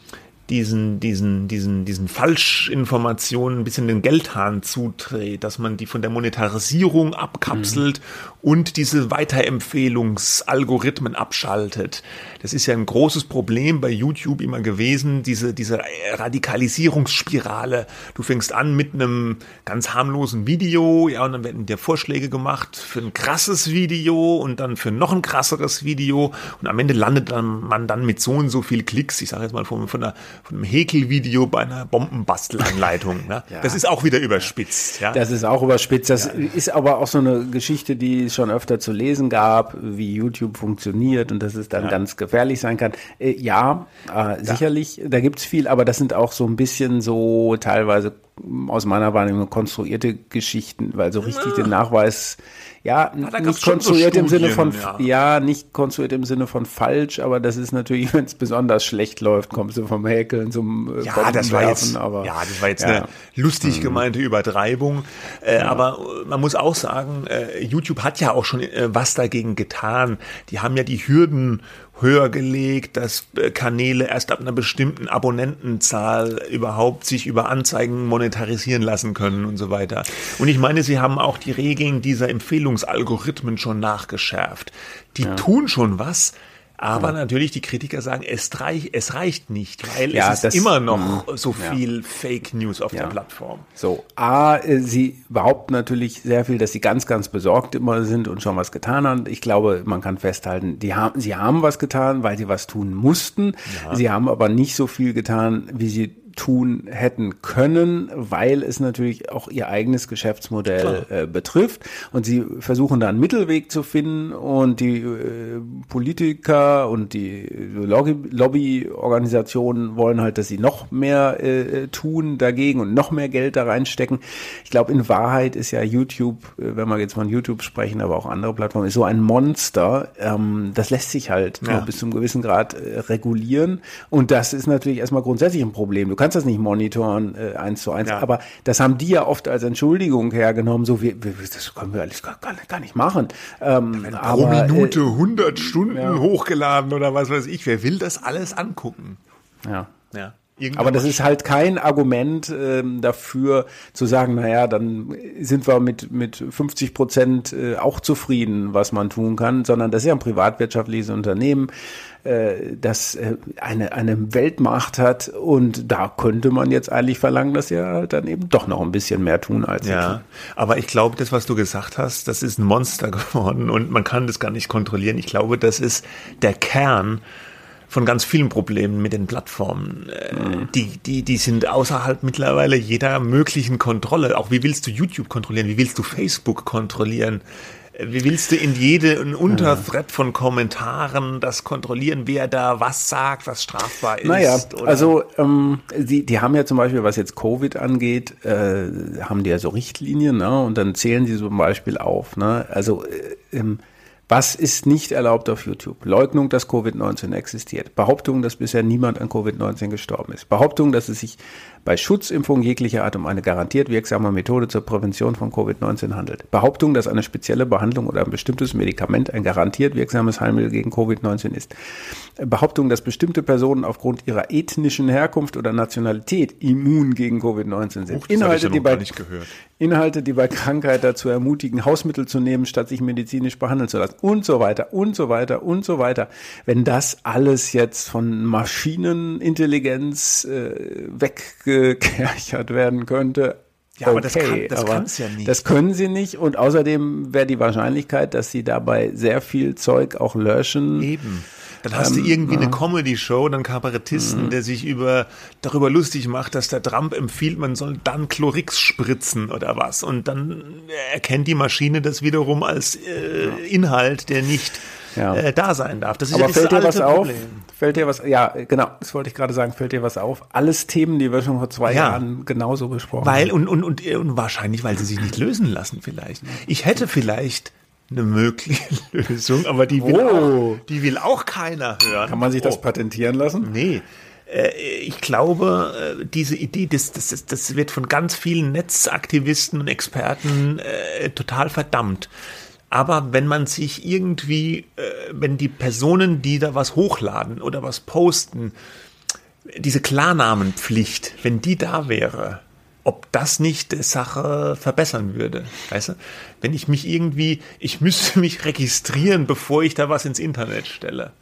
diesen, diesen, diesen, diesen Falschinformationen ein bisschen den Geldhahn zudreht, dass man die von der Monetarisierung abkapselt mhm. Und diese Weiterempfehlungsalgorithmen abschaltet. Das ist ja ein großes Problem bei YouTube immer gewesen, diese, diese Radikalisierungsspirale. Du fängst an mit einem ganz harmlosen Video, ja, und dann werden dir Vorschläge gemacht für ein krasses Video und dann für noch ein krasseres Video und am Ende landet dann, man dann mit so und so viel Klicks, ich sage jetzt mal von, von, einer, von einem Häkelvideo bei einer Bombenbastelanleitung. Ne? ja. Das ist auch wieder überspitzt. Ja? Das ist auch überspitzt. Das ja. ist aber auch so eine Geschichte, die es schon öfter zu lesen gab, wie YouTube funktioniert und dass es dann ja. ganz gefährlich sein kann. Äh, ja, äh, sicherlich, da gibt's viel, aber das sind auch so ein bisschen so teilweise aus meiner Wahrnehmung konstruierte Geschichten, weil so richtig den Nachweis ja, ja nicht konstruiert so im Sinne von, ja. ja. nicht konstruiert im Sinne von falsch, aber das ist natürlich, wenn es besonders schlecht läuft, kommst du vom Häkeln zum äh, ja, das war jetzt, aber, ja, das war jetzt ja. eine lustig mhm. gemeinte Übertreibung. Äh, Aber man muss auch sagen, äh, YouTube hat ja auch schon äh, was dagegen getan. Die haben ja die Hürden höher gelegt, dass äh, Kanäle erst ab einer bestimmten Abonnentenzahl überhaupt sich über Anzeigen monetarisieren lassen können und so weiter. Und ich meine, sie haben auch die Regeln dieser Empfehlungsalgorithmen schon nachgeschärft. Die ja. tun schon was, aber ja. natürlich, die Kritiker sagen, es, reich, es reicht nicht, weil ja, es ist immer noch mh, so viel ja. Fake News auf der Plattform. So, A, äh, sie behaupten natürlich sehr viel, dass sie ganz, ganz besorgt immer sind und schon was getan haben. Ich glaube, man kann festhalten, die haben, sie haben was getan, weil sie was tun mussten. Sie haben aber nicht so viel getan, wie sie tun hätten können, weil es natürlich auch ihr eigenes Geschäftsmodell äh, betrifft. Und sie versuchen da einen Mittelweg zu finden und die äh, Politiker und die Lobbyorganisationen wollen halt, dass sie noch mehr äh, tun dagegen und noch mehr Geld da reinstecken. Ich glaube, in Wahrheit ist ja YouTube, äh, wenn wir jetzt von YouTube sprechen, aber auch andere Plattformen, ist so ein Monster. Ähm, das lässt sich halt ja. bis zum gewissen Grad äh, regulieren. Und das ist natürlich erstmal grundsätzlich ein Problem. Du kannst das nicht monitoren äh, eins zu eins, ja. aber das haben die ja oft als Entschuldigung hergenommen, so wie, wie das können wir alles gar, gar nicht machen. Ähm, aber, pro Minute äh, 100 Stunden ja. hochgeladen oder was weiß ich. Wer will das alles angucken? Ja. Ja. Aber das ist halt kein Argument ähm, dafür zu sagen, naja, dann sind wir mit, mit 50 Prozent äh, auch zufrieden, was man tun kann, sondern das ist ja ein privatwirtschaftliches Unternehmen, äh, das äh, eine, eine Weltmacht hat. Und da könnte man jetzt eigentlich verlangen, dass sie halt dann eben doch noch ein bisschen mehr tun als Ja, aber ich glaube, das, was du gesagt hast, das ist ein Monster geworden. Und man kann das gar nicht kontrollieren. Ich glaube, das ist der Kern von ganz vielen Problemen mit den Plattformen. Mhm. Die, die, die sind außerhalb mittlerweile jeder möglichen Kontrolle. Auch wie willst du YouTube kontrollieren? Wie willst du Facebook kontrollieren? Wie willst du in jede Unterthread von Kommentaren das kontrollieren, wer da was sagt, was strafbar ist? Naja, oder? also ähm, die, die haben ja zum Beispiel, was jetzt Covid angeht, äh, haben die ja so Richtlinien, ne? Und dann zählen sie zum Beispiel auf, ne? Also äh, ähm, was ist nicht erlaubt auf YouTube? Leugnung, dass Covid-19 existiert. Behauptung, dass bisher niemand an Covid-19 gestorben ist. Behauptung, dass es sich bei Schutzimpfung jeglicher Art um eine garantiert wirksame Methode zur Prävention von Covid-19 handelt. Behauptung, dass eine spezielle Behandlung oder ein bestimmtes Medikament ein garantiert wirksames Heilmittel gegen Covid-19 ist. Behauptung, dass bestimmte Personen aufgrund ihrer ethnischen Herkunft oder Nationalität immun gegen Covid-19 sind. Uch, Inhalte, die bei, Inhalte, die bei Krankheit dazu ermutigen, Hausmittel zu nehmen, statt sich medizinisch behandeln zu lassen und so weiter und so weiter und so weiter. Wenn das alles jetzt von Maschinenintelligenz äh, weg gekerchert werden könnte. Ja, aber das kann das kann's ja nicht. Das können sie nicht und außerdem wäre die Wahrscheinlichkeit, dass sie dabei sehr viel Zeug auch löschen. Eben. Dann hast ähm, du irgendwie ja. eine Comedy-Show, dann Kabarettisten, mhm. der sich über, darüber lustig macht, dass der Trump empfiehlt, man soll dann Chlorix spritzen oder was. Und dann erkennt die Maschine das wiederum als äh, Inhalt, der nicht ja. äh, da sein darf. Das ist Aber ja fällt dir was Problem. auf? Fällt dir was? Ja, genau. Das wollte ich gerade sagen. Fällt dir was auf? Alles Themen, die wir schon vor zwei ja. Jahren genauso besprochen weil, haben. Und, und, und, und wahrscheinlich, weil sie sich nicht lösen lassen vielleicht. Ich hätte vielleicht eine mögliche Lösung, aber die will, oh. auch, die will auch keiner hören. Kann man sich das oh. patentieren lassen? Nee. äh, ich glaube, äh, diese Idee, das, das, das wird von ganz vielen Netzaktivisten und Experten äh, total verdammt. Aber wenn man sich irgendwie, äh, wenn die Personen, die da was hochladen oder was posten, diese Klarnamenpflicht, wenn die da wäre, ob das nicht die Sache verbessern würde. Weißt du? Wenn ich mich irgendwie, ich müsste mich registrieren, bevor ich da was ins Internet stelle.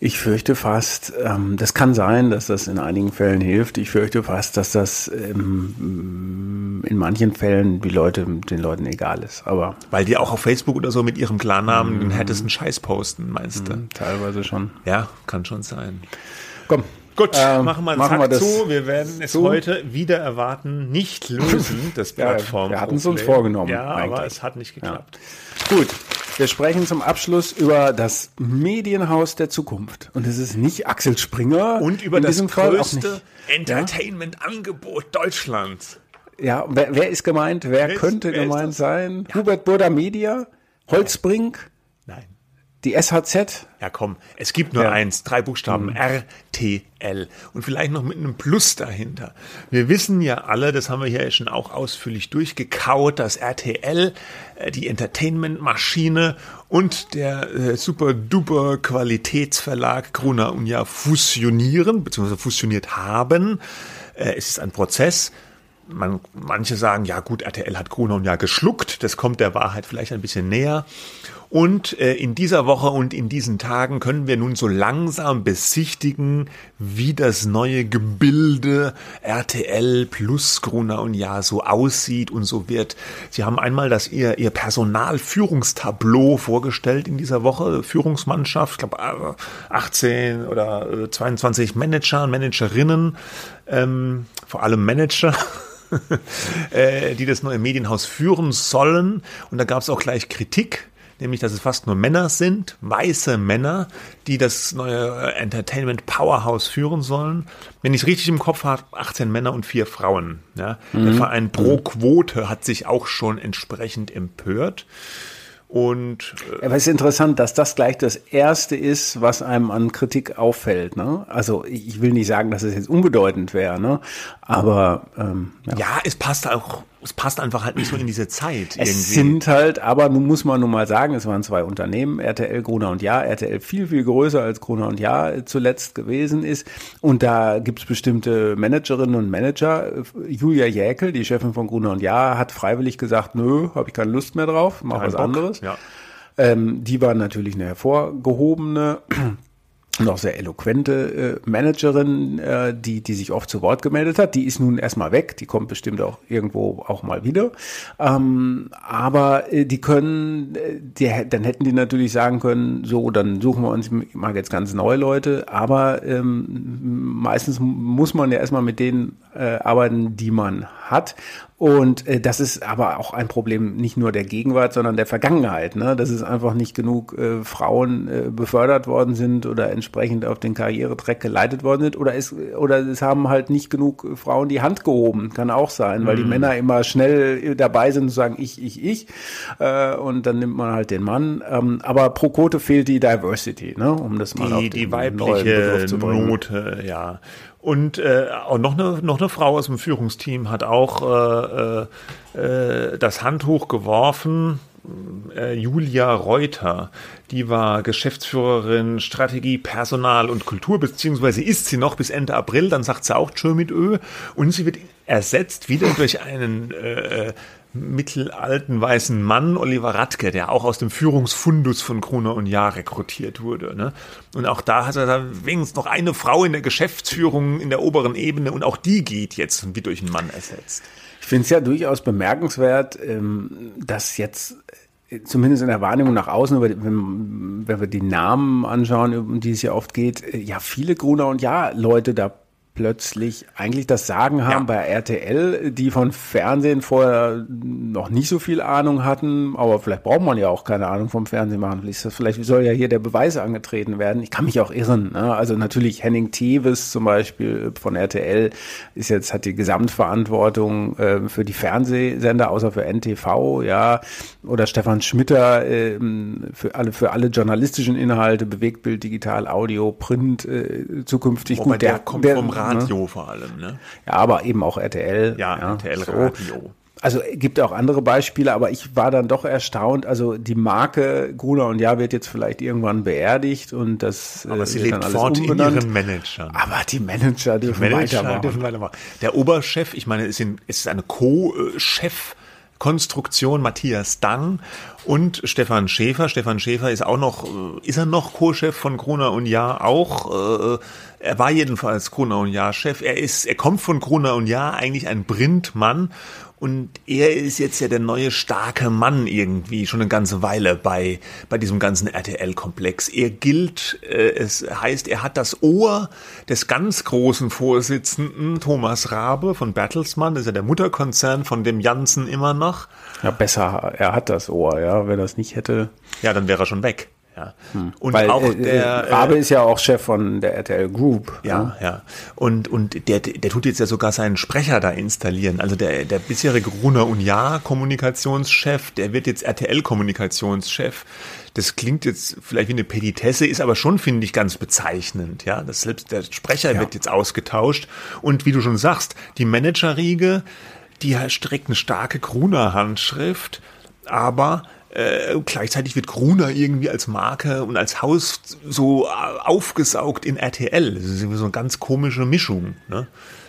Ich fürchte fast, ähm, das kann sein, dass das in einigen Fällen hilft. Ich fürchte fast, dass das ähm, in manchen Fällen die Leute, den Leuten egal ist. Aber weil die auch auf Facebook oder so mit ihrem Klarnamen mm, den härtesten Scheiß posten, meinst du? Teilweise schon. Ja, kann schon sein. Komm, Gut, ähm, machen wir einen machen wir das zu. Wir werden es zu. heute wieder erwarten, nicht lösen, das Plattform. ja, wir hatten es uns vorgenommen. Ja, eigentlich. aber es hat nicht geklappt. Ja. Gut, wir sprechen zum Abschluss über das Medienhaus der Zukunft. Und es ist nicht Axel Springer. Und über das größte Entertainment-Angebot Deutschlands. Ja, wer, wer, ist gemeint? Wer, wer könnte ist, wer gemeint sein? Ja. Hubert Burda Media? Holzbrink? Die SHZ? Ja, komm, es gibt nur ja. eins, drei Buchstaben, mhm. RTL. Und vielleicht noch mit einem Plus dahinter. Wir wissen ja alle, das haben wir hier schon auch ausführlich durchgekaut, dass RTL, äh, die Entertainment-Maschine und der äh, super-duper Qualitätsverlag Gruner und ja fusionieren, beziehungsweise fusioniert haben. Äh, es ist ein Prozess. Man, manche sagen, ja gut, RTL hat Gruner und ja geschluckt. Das kommt der Wahrheit vielleicht ein bisschen näher. Und äh, in dieser Woche und in diesen Tagen können wir nun so langsam besichtigen, wie das neue Gebilde RTL plus Gruner und Ja so aussieht und so wird. Sie haben einmal das ihr, ihr Personalführungstableau vorgestellt in dieser Woche, Führungsmannschaft, ich glaube 18 oder 22 Manager und Managerinnen, ähm, vor allem Manager. Äh, die das neue Medienhaus führen sollen. Und da gab es auch gleich Kritik nämlich dass es fast nur Männer sind, weiße Männer, die das neue Entertainment Powerhouse führen sollen. Wenn ich es richtig im Kopf habe, 18 Männer und vier Frauen. Ja. Mhm. Der Verein Pro Quote hat sich auch schon entsprechend empört. Und äh, Aber es ist interessant, dass das gleich das erste ist, was einem an Kritik auffällt. Ne? Also ich will nicht sagen, dass es jetzt unbedeutend wäre, ne? aber ähm, ja. ja, es passt auch es passt einfach halt nicht so in diese Zeit. Es irgendwie. sind halt, aber nun muss man nun mal sagen, es waren zwei Unternehmen, RTL, Gruner und Ja, RTL viel, viel größer als Gruner und Ja zuletzt gewesen ist. Und da gibt's bestimmte Managerinnen und Manager. Julia Jäkel, die Chefin von Gruner und Ja, hat freiwillig gesagt, nö, habe ich keine Lust mehr drauf, mach Kein was Bock. anderes. Ja. Ähm, die war natürlich eine hervorgehobene auch sehr eloquente äh, Managerin, äh, die, die sich oft zu Wort gemeldet hat. Die ist nun erstmal weg, die kommt bestimmt auch irgendwo auch mal wieder. Ähm, aber äh, die können, äh, die, dann hätten die natürlich sagen können, so, dann suchen wir uns mal jetzt ganz neue Leute, aber ähm, meistens muss man ja erstmal mit denen äh, arbeiten, die man hat. Und äh, das ist aber auch ein Problem nicht nur der Gegenwart, sondern der Vergangenheit. Ne? Dass es einfach nicht genug äh, Frauen äh, befördert worden sind oder entsprechend auf den Karrieretrack geleitet worden sind. Oder es, oder es haben halt nicht genug Frauen die Hand gehoben. Kann auch sein, weil die mhm. Männer immer schnell dabei sind zu sagen, ich, ich, ich. Äh, und dann nimmt man halt den Mann. Ähm, aber pro Quote fehlt die Diversity, ne? um das mal die, auf den die weibliche Note, ja. Und äh, auch noch eine, noch eine Frau aus dem Führungsteam hat auch äh, äh, äh, das Handtuch geworfen. Äh, Julia Reuter, die war Geschäftsführerin Strategie, Personal und Kultur, beziehungsweise ist sie noch bis Ende April, dann sagt sie auch Tschö mit Ö und sie wird ersetzt wieder durch einen äh, mittelalten weißen Mann, Oliver Radke, der auch aus dem Führungsfundus von Gruner und Jahr rekrutiert wurde. Ne? Und auch da hat er dann wenigstens noch eine Frau in der Geschäftsführung in der oberen Ebene und auch die geht jetzt und wird durch einen Mann ersetzt. Ich finde es ja durchaus bemerkenswert, ähm, dass jetzt äh, zumindest in der Wahrnehmung nach außen, wenn, wir die Namen anschauen, um die es ja oft geht, äh, ja viele Gruner und Ja Leute da plötzlich eigentlich das Sagen haben ja. bei RTL, die von Fernsehen vorher noch nicht so viel Ahnung hatten, aber vielleicht braucht man ja auch keine Ahnung vom Fernsehen machen. Vielleicht soll ja hier der Beweis angetreten werden. Ich kann mich auch irren. Ne? Also natürlich Henning Tevis zum Beispiel von RTL ist jetzt, hat die Gesamtverantwortung äh, für die Fernsehsender, außer für NTV, ja, oder Stefan Schmitter äh, für alle, für alle journalistischen Inhalte, Bewegtbild, Digital, Audio, Print, äh, zukünftig. Wobei Gut, der, der kommt der, vom Radio ne? vor allem, ne? Ja, aber eben auch RTL. Ja, ja RTL so. Radio. Also gibt auch andere Beispiele, aber ich war dann doch erstaunt. Also die Marke Gruner und Ja wird jetzt vielleicht irgendwann beerdigt und das aber äh, sie lebt fort umbenannt. in ihren Managern. Aber die Manager dürfen, die Manager weitermachen. dürfen weitermachen. Der Oberchef, ich meine, es ist eine Co-Chef. Konstruktion Matthias Dang und Stefan Schäfer. Stefan Schäfer ist auch noch, äh, ist er noch Co-Chef von Gruner und Ja auch? Äh, er war jedenfalls Gruner und Jahr Chef. Er ist, er kommt von Gruner und Jahr, eigentlich ein Brindmann. Und er ist jetzt ja der neue starke Mann irgendwie schon eine ganze Weile bei, bei diesem ganzen RTL-Komplex. Er gilt, äh, es heißt, er hat das Ohr des ganz großen Vorsitzenden Thomas Rabe von Bertelsmann, das ist ja der Mutterkonzern von dem Janssen immer noch. Ja, besser, er hat das Ohr, ja. Wenn er es nicht hätte. Ja, dann wäre er schon weg. Ja. Hm. Und Weil, auch äh, der Rabe äh, ist ja auch Chef von der RTL Group. Ja, ja. ja. Und und der der tut jetzt ja sogar seinen Sprecher da installieren. Also der der bisherige Gruner und Jahr Kommunikationschef, der wird jetzt RTL Kommunikationschef. Das klingt jetzt vielleicht wie eine Petitesse, ist aber schon finde ich ganz bezeichnend. Ja, das selbst der Sprecher ja. wird jetzt ausgetauscht und wie du schon sagst, die Managerriege, die streckt eine starke Gruner Handschrift, aber äh, gleichzeitig wird Gruner irgendwie als Marke und als Haus so aufgesaugt in RTL. Das ist irgendwie so eine ganz komische Mischung. Ne?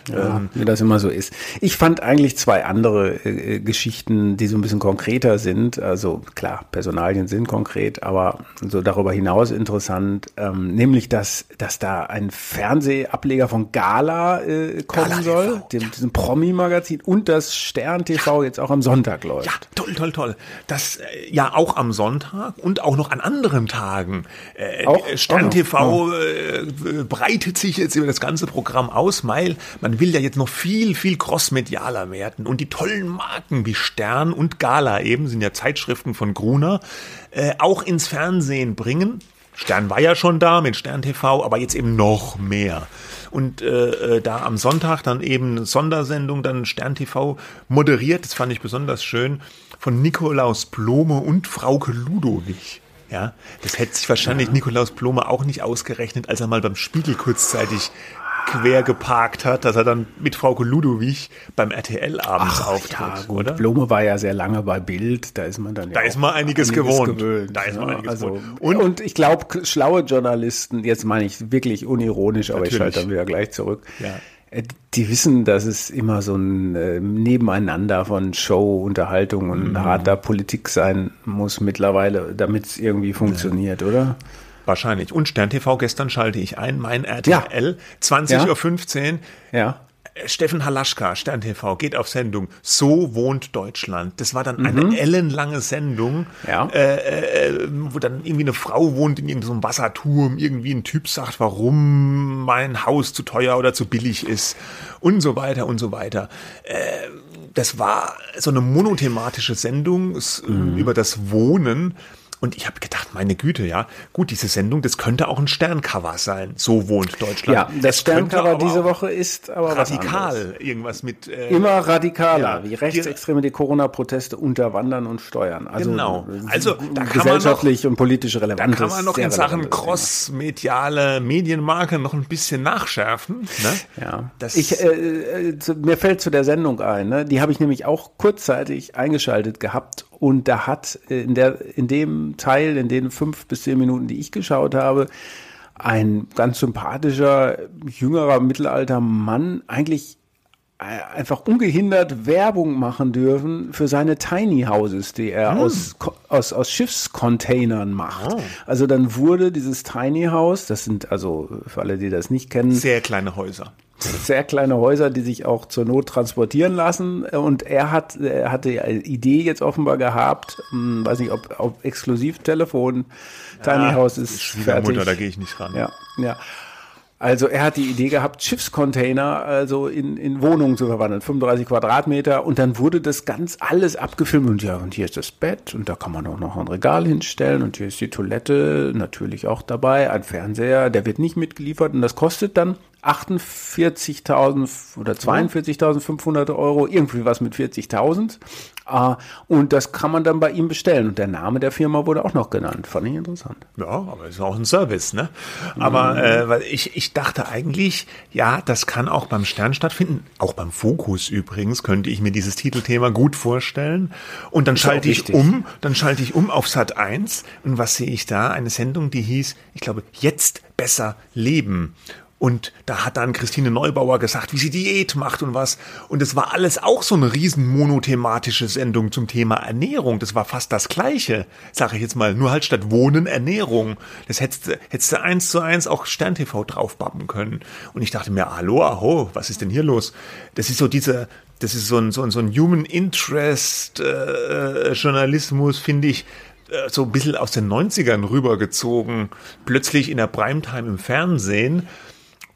Ja, ähm, wie das immer so ist. Ich fand eigentlich zwei andere äh, Geschichten, die so ein bisschen konkreter sind. Also klar, Personalien sind konkret, aber so darüber hinaus interessant. Ähm, nämlich, dass, dass da ein Fernsehableger von Gala äh, kommen Gala soll, TV, dem, ja. diesem Promi-Magazin, und das Stern TV ja. jetzt auch am Sonntag läuft. Ja, toll, toll, toll. Das äh, ja auch am Sonntag und auch noch an anderen Tagen. Äh, auch? Stern TV oh. äh, breitet sich jetzt über das ganze Programm aus, weil man will ja jetzt noch viel, viel crossmedialer werden. Und die tollen Marken wie Stern und Gala eben, sind ja Zeitschriften von Gruner, äh, auch ins Fernsehen bringen. Stern war ja schon da mit Stern TV, aber jetzt eben noch mehr. Und äh, äh, da am Sonntag dann eben Sondersendung, dann Stern TV moderiert, das fand ich besonders schön, von Nikolaus Blome und Frauke Ludowig. Ja, das hätte sich wahrscheinlich ja. Nikolaus Blome auch nicht ausgerechnet, als er mal beim Spiegel kurzzeitig quer geparkt hat, dass er dann mit Frau Ludowig beim RTL abends Ach, auftritt, ja, gut. oder? Blume war ja sehr lange bei Bild, da ist man dann da ja ist man einiges, einiges gewohnt. gewöhnt. Da ist man einiges also, gewohnt. Und, und ich glaube, schlaue Journalisten, jetzt meine ich wirklich unironisch, aber Natürlich. ich schalte dann wieder gleich zurück. Ja äh, die wissen, dass es immer so ein äh, Nebeneinander von Show, Unterhaltung und mhm. harter Politik sein muss mittlerweile, damit es irgendwie funktioniert, ja. oder? Wahrscheinlich. Und Stern TV, gestern schalte ich ein, mein RTL, ja. 20.15 Uhr. Ja. Steffen Halaschka, Stern TV, geht auf Sendung. So wohnt Deutschland. Das war dann eine mhm. ellenlange Sendung, ja. äh, äh, wo dann irgendwie eine Frau wohnt in irgendeinem Wasserturm, irgendwie ein Typ sagt, warum mein Haus zu teuer oder zu billig ist und so weiter und so weiter. Äh, das war so eine monothematische Sendung mhm. über das Wohnen. Und ich habe gedacht, meine Güte, ja, gut, diese Sendung, das könnte auch ein Sterncover sein. So wohnt Deutschland. Ja, das Sterncover diese Woche ist aber radikal, irgendwas mit äh, immer radikaler, ja, wie Rechtsextreme die Corona-Proteste unterwandern und steuern. Also genau. Also da kann gesellschaftlich man noch, und politisch relevant. Da kann man noch in Sachen crossmediale Medienmarke noch ein bisschen nachschärfen. Ne? Ja. Das ich äh, äh, mir fällt zu der Sendung ein. Ne? Die habe ich nämlich auch kurzzeitig eingeschaltet gehabt und da hat äh, in, der, in dem Teil, in den fünf bis zehn Minuten, die ich geschaut habe, ein ganz sympathischer, jüngerer, mittelalter Mann eigentlich einfach ungehindert Werbung machen dürfen für seine Tiny Houses, die er hm. aus, aus, aus Schiffscontainern macht. Oh. Also dann wurde dieses Tiny House, das sind also für alle, die das nicht kennen. Sehr kleine Häuser sehr kleine Häuser, die sich auch zur Not transportieren lassen. Und er hat, er hatte eine Idee jetzt offenbar gehabt, hm, weiß nicht, ob, ob Exklusivtelefon, Tiny ja, House ist Schwiegermutter, fertig. da gehe ich nicht ran. Ja, ja. Also er hat die Idee gehabt, Schiffscontainer also in, in Wohnungen zu verwandeln, 35 Quadratmeter. Und dann wurde das ganz alles abgefilmt. Und ja, und hier ist das Bett. Und da kann man auch noch ein Regal hinstellen. Und hier ist die Toilette natürlich auch dabei, ein Fernseher, der wird nicht mitgeliefert. Und das kostet dann 48.000 oder 42.500 Euro, irgendwie was mit 40.000. Uh, und das kann man dann bei ihm bestellen. Und der Name der Firma wurde auch noch genannt. Fand ich interessant. Ja, aber ist auch ein Service, ne? Aber mhm. äh, weil ich, ich dachte eigentlich, ja, das kann auch beim Stern stattfinden. Auch beim Fokus übrigens könnte ich mir dieses Titelthema gut vorstellen. Und dann ist schalte ich um, dann schalte ich um auf Sat 1. Und was sehe ich da? Eine Sendung, die hieß, ich glaube, jetzt besser leben. Und da hat dann Christine Neubauer gesagt, wie sie Diät macht und was. Und es war alles auch so eine riesen monothematische Sendung zum Thema Ernährung. Das war fast das Gleiche, sage ich jetzt mal. Nur halt statt Wohnen Ernährung. Das hättest, hättest du eins zu eins auch Stern TV draufbappen können. Und ich dachte mir, hallo, aho, was ist denn hier los? Das ist so diese, das ist so ein, so ein, so ein Human Interest äh, Journalismus, finde ich, äh, so ein bisschen aus den 90ern rübergezogen. Plötzlich in der Primetime im Fernsehen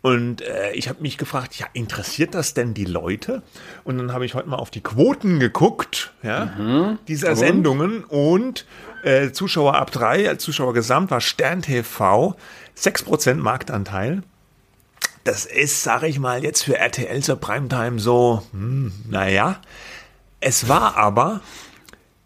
und äh, ich habe mich gefragt, ja, interessiert das denn die Leute? Und dann habe ich heute mal auf die Quoten geguckt, ja, mhm. dieser und? Sendungen und äh, Zuschauer ab drei, als Zuschauer gesamt war Stern TV, 6% Marktanteil. Das ist, sage ich mal, jetzt für RTL zur Primetime so, hm, naja. Es war aber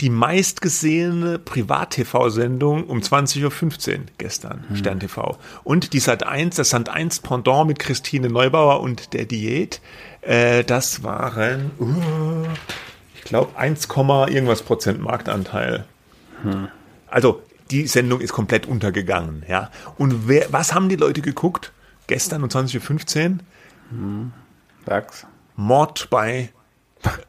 die meistgesehene Privat-TV-Sendung um 20.15 Uhr gestern, hm. Stern TV. Und die Sat 1, das Sat 1 Pendant mit Christine Neubauer und der Diät, äh, das waren, uh, ich glaube, 1, irgendwas Prozent Marktanteil. Hm. Also, die Sendung ist komplett untergegangen, ja. Und wer, was haben die Leute geguckt? Gestern um 20.15 Uhr? Hm. Sag's. Mord bei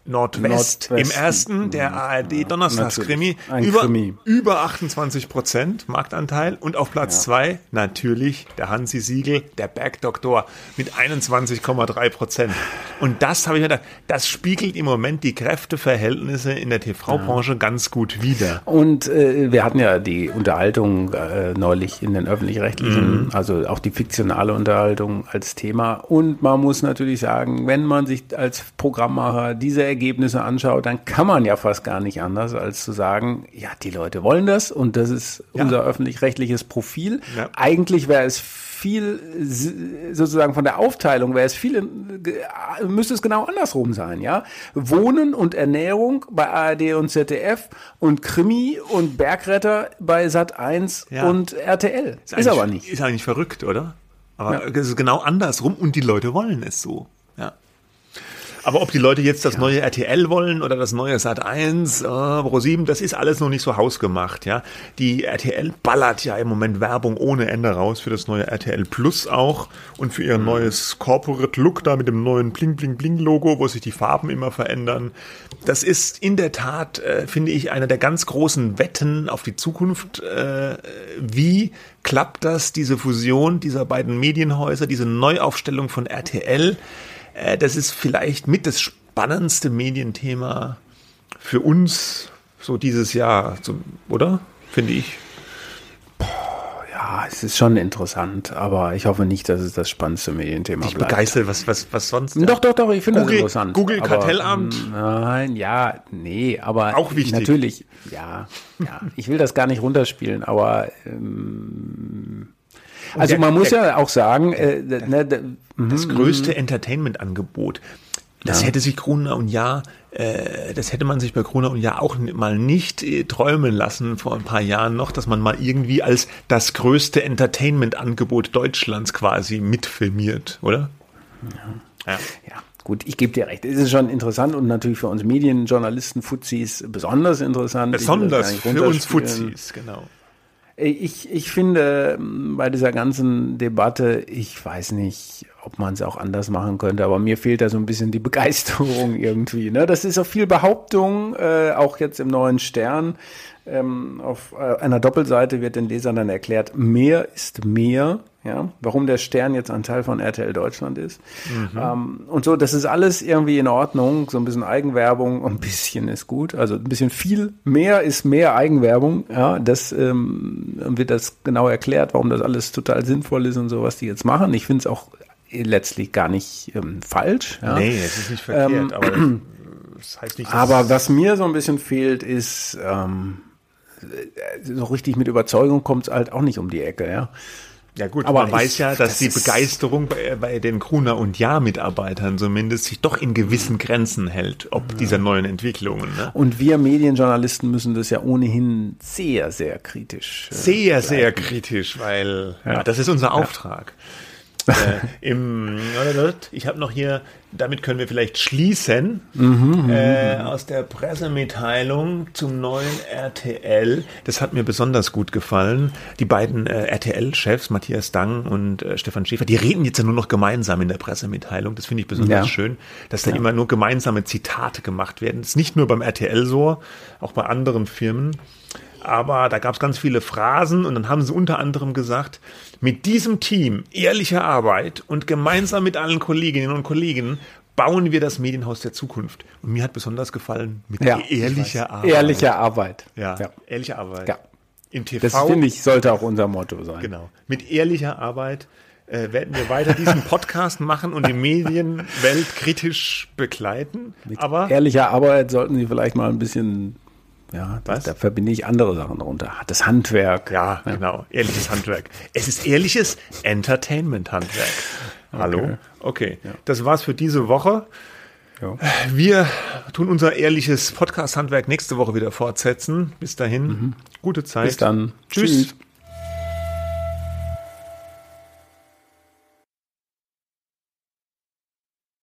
Nordwest, Nordwest im ersten, der ARD Donnerstagskrimi, über, über 28 Prozent Marktanteil und auf Platz ja. zwei natürlich der Hansi Siegel, der Bergdoktor mit 21,3 Prozent. Und das habe ich mir gedacht, das spiegelt im Moment die Kräfteverhältnisse in der TV-Branche ja. ganz gut wider. Und äh, wir hatten ja die Unterhaltung äh, neulich in den öffentlich-rechtlichen, mhm. also auch die fiktionale Unterhaltung als Thema. Und man muss natürlich sagen, wenn man sich als Programmmacher diese Ergebnisse anschaut, dann kann man ja fast gar nicht anders, als zu sagen, ja, die Leute wollen das und das ist ja. unser öffentlich-rechtliches Profil. Ja. Eigentlich wäre es viel, sozusagen von der Aufteilung wäre es viel, müsste es genau andersrum sein, ja. Wohnen und Ernährung bei ARD und ZDF und Krimi und Bergretter bei Sat 1 ja. und RTL. Ist, ist aber nicht. Ist eigentlich verrückt, oder? Aber ja. es ist genau andersrum und die Leute wollen es so. Aber ob die Leute jetzt das ja. neue RTL wollen oder das neue Sat 1, äh, Pro 7, das ist alles noch nicht so hausgemacht, ja. Die RTL ballert ja im Moment Werbung ohne Ende raus für das neue RTL Plus auch und für ihr mhm. neues Corporate Look da mit dem neuen Bling Bling Bling Logo, wo sich die Farben immer verändern. Das ist in der Tat, äh, finde ich, einer der ganz großen Wetten auf die Zukunft. Äh, wie klappt das, diese Fusion dieser beiden Medienhäuser, diese Neuaufstellung von RTL? Äh, das ist vielleicht mit das spannendste Medienthema für uns so dieses Jahr, so, oder? Finde ich. Ja, es ist schon interessant, aber ich hoffe nicht, dass es das spannendste Medienthema bleibt. begeistert, was, was, was sonst? Doch, doch, doch, ich finde das interessant. Google Kartellamt? Nein, ja, nee, aber. Auch wichtig. Natürlich, ja, ja. Ich will das gar nicht runterspielen, aber ähm, also der, man muss der, ja auch sagen, äh, ne, das mhm, größte. Entertainment-Angebot. Das ja. hätte sich Gruner und Jahr, äh, das hätte man sich bei Gruner und Jahr auch mal nicht äh, träumen lassen vor ein paar Jahren noch, dass man mal irgendwie als das größte Entertainment-Angebot Deutschlands quasi mitfilmiert, oder? Ja. ja. ja. Gut, ich gebe dir recht. Es ist schon interessant und natürlich für uns Medienjournalisten, Fuzis besonders interessant. Besonders für uns Fuzis, genau. Ich, ich finde ähm, bei dieser ganzen Debatte, ich weiß nicht, ob man es auch anders machen könnte, aber mir fehlt da so ein bisschen die Begeisterung irgendwie. Ne? Das ist auch viel Behauptung, äh, auch jetzt im neuen Stern. Ähm, auf äh, einer Doppelseite wird den Lesern dann erklärt, mehr ist mehr. Ja, warum der Stern jetzt ein Teil von RTL Deutschland ist. Mhm. Ähm, und so, das ist alles irgendwie in Ordnung, so ein bisschen Eigenwerbung, ein bisschen ist gut, also ein bisschen viel mehr ist mehr Eigenwerbung, ja, das ähm, wird das genau erklärt, warum das alles total sinnvoll ist und so, was die jetzt machen. Ich finde es auch letztlich gar nicht ähm, falsch. Ja. Nee, es ist nicht verkehrt, ähm, aber das heißt nicht, Aber was mir so ein bisschen fehlt, ist ähm, so richtig mit Überzeugung kommt es halt auch nicht um die Ecke, ja. Ja gut, aber man weiß ja, dass das die Begeisterung bei, bei, den Gruner und Ja-Mitarbeitern zumindest sich doch in gewissen Grenzen hält, ob ja. dieser neuen Entwicklungen. Ne? Und wir Medienjournalisten müssen das ja ohnehin sehr, sehr kritisch. Äh, sehr, bleiben. sehr kritisch, weil ja. ja. das ist unser Auftrag äh, im, ich habe noch hier, damit können wir vielleicht schließen, mhm, äh, aus der Pressemitteilung zum neuen RTL. Das hat mir besonders gut gefallen. Die beiden äh, RTL-Chefs, Matthias Dang und äh, Stefan Schäfer, die reden jetzt ja nur noch gemeinsam in der Pressemitteilung. Das finde ich besonders ja. schön, dass da ja. immer nur gemeinsame Zitate gemacht werden. Das ist nicht nur beim RTL so, auch bei anderen Firmen aber da gab es ganz viele Phrasen und dann haben sie unter anderem gesagt, mit diesem Team ehrlicher Arbeit und gemeinsam mit allen Kolleginnen und Kollegen bauen wir das Medienhaus der Zukunft. Und mir hat besonders gefallen mit ja, ehrlicher Arbeit. Ehrliche Arbeit. Ja, ja. ehrliche Arbeit. Ja. Im TV. Das finde ich sollte auch unser Motto sein. Genau. Mit ehrlicher Arbeit äh, werden wir weiter diesen Podcast machen und die Medienwelt kritisch begleiten. Mit Aber ehrlicher Arbeit sollten Sie vielleicht mal ein bisschen ja, das, da verbinde ich andere Sachen darunter. Das Handwerk. Ja, ja, genau. Ehrliches Handwerk. Es ist ehrliches Entertainment-Handwerk. Hallo? Okay. okay. Ja. Das war's für diese Woche. Ja. Wir tun unser ehrliches Podcast-Handwerk nächste Woche wieder fortsetzen. Bis dahin, mhm. gute Zeit. Bis dann. Tschüss. Tschüss.